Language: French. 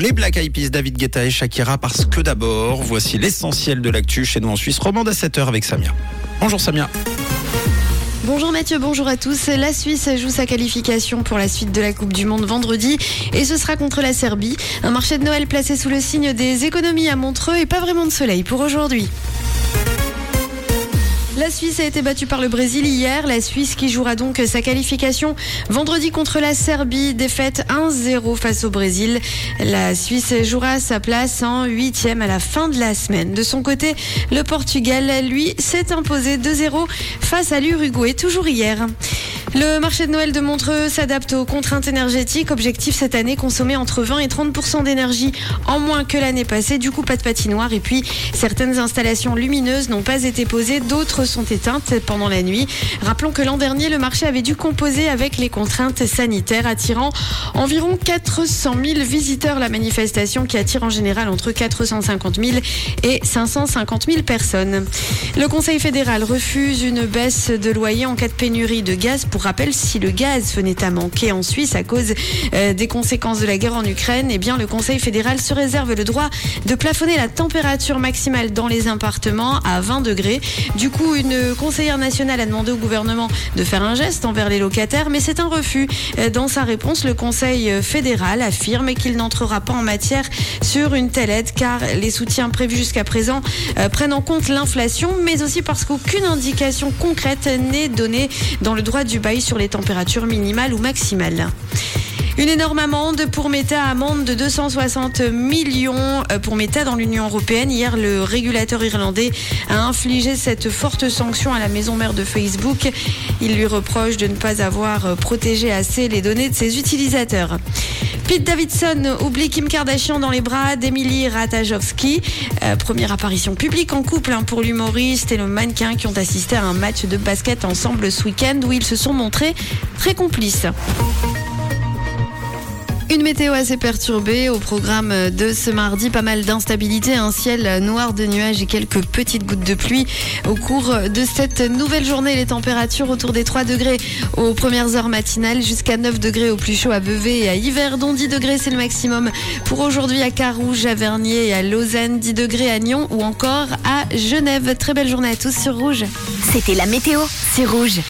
les Black Eyed Peas, David Guetta et Shakira, parce que d'abord, voici l'essentiel de l'actu chez nous en Suisse romande à 7h avec Samia. Bonjour Samia. Bonjour Mathieu, bonjour à tous. La Suisse joue sa qualification pour la suite de la Coupe du Monde vendredi et ce sera contre la Serbie. Un marché de Noël placé sous le signe des économies à Montreux et pas vraiment de soleil pour aujourd'hui. La Suisse a été battue par le Brésil hier. La Suisse qui jouera donc sa qualification vendredi contre la Serbie. Défaite 1-0 face au Brésil. La Suisse jouera sa place en huitième à la fin de la semaine. De son côté, le Portugal, lui, s'est imposé 2-0 face à l'Uruguay, toujours hier. Le marché de Noël de Montreux s'adapte aux contraintes énergétiques. Objectif cette année, consommer entre 20 et 30% d'énergie en moins que l'année passée. Du coup, pas de patinoire. Et puis, certaines installations lumineuses n'ont pas été posées. D'autres sont éteintes pendant la nuit. Rappelons que l'an dernier, le marché avait dû composer avec les contraintes sanitaires, attirant environ 400 000 visiteurs. La manifestation qui attire en général entre 450 000 et 550 000 personnes. Le Conseil fédéral refuse une baisse de loyer en cas de pénurie de gaz pour rappel, si le gaz venait à manquer en Suisse à cause euh, des conséquences de la guerre en Ukraine, eh bien le Conseil fédéral se réserve le droit de plafonner la température maximale dans les appartements à 20 degrés. Du coup, une conseillère nationale a demandé au gouvernement de faire un geste envers les locataires, mais c'est un refus. Euh, dans sa réponse, le Conseil fédéral affirme qu'il n'entrera pas en matière sur une telle aide car les soutiens prévus jusqu'à présent euh, prennent en compte l'inflation, mais aussi parce qu'aucune indication concrète n'est donnée dans le droit du sur les températures minimales ou maximales. Une énorme amende pour Meta, amende de 260 millions euh, pour Meta dans l'Union européenne. Hier, le régulateur irlandais a infligé cette forte sanction à la maison mère de Facebook. Il lui reproche de ne pas avoir euh, protégé assez les données de ses utilisateurs. Pete Davidson oublie Kim Kardashian dans les bras d'Emily Ratajkowski. Euh, première apparition publique en couple hein, pour l'humoriste et le mannequin qui ont assisté à un match de basket ensemble ce week-end où ils se sont montrés très complices. Une météo assez perturbée au programme de ce mardi. Pas mal d'instabilité, un ciel noir de nuages et quelques petites gouttes de pluie. Au cours de cette nouvelle journée, les températures autour des 3 degrés aux premières heures matinales jusqu'à 9 degrés au plus chaud à Vevey et à Yverdon. 10 degrés, c'est le maximum pour aujourd'hui à Carouge, à Vernier et à Lausanne. 10 degrés à Nyon ou encore à Genève. Très belle journée à tous sur Rouge. C'était la météo, c'est Rouge.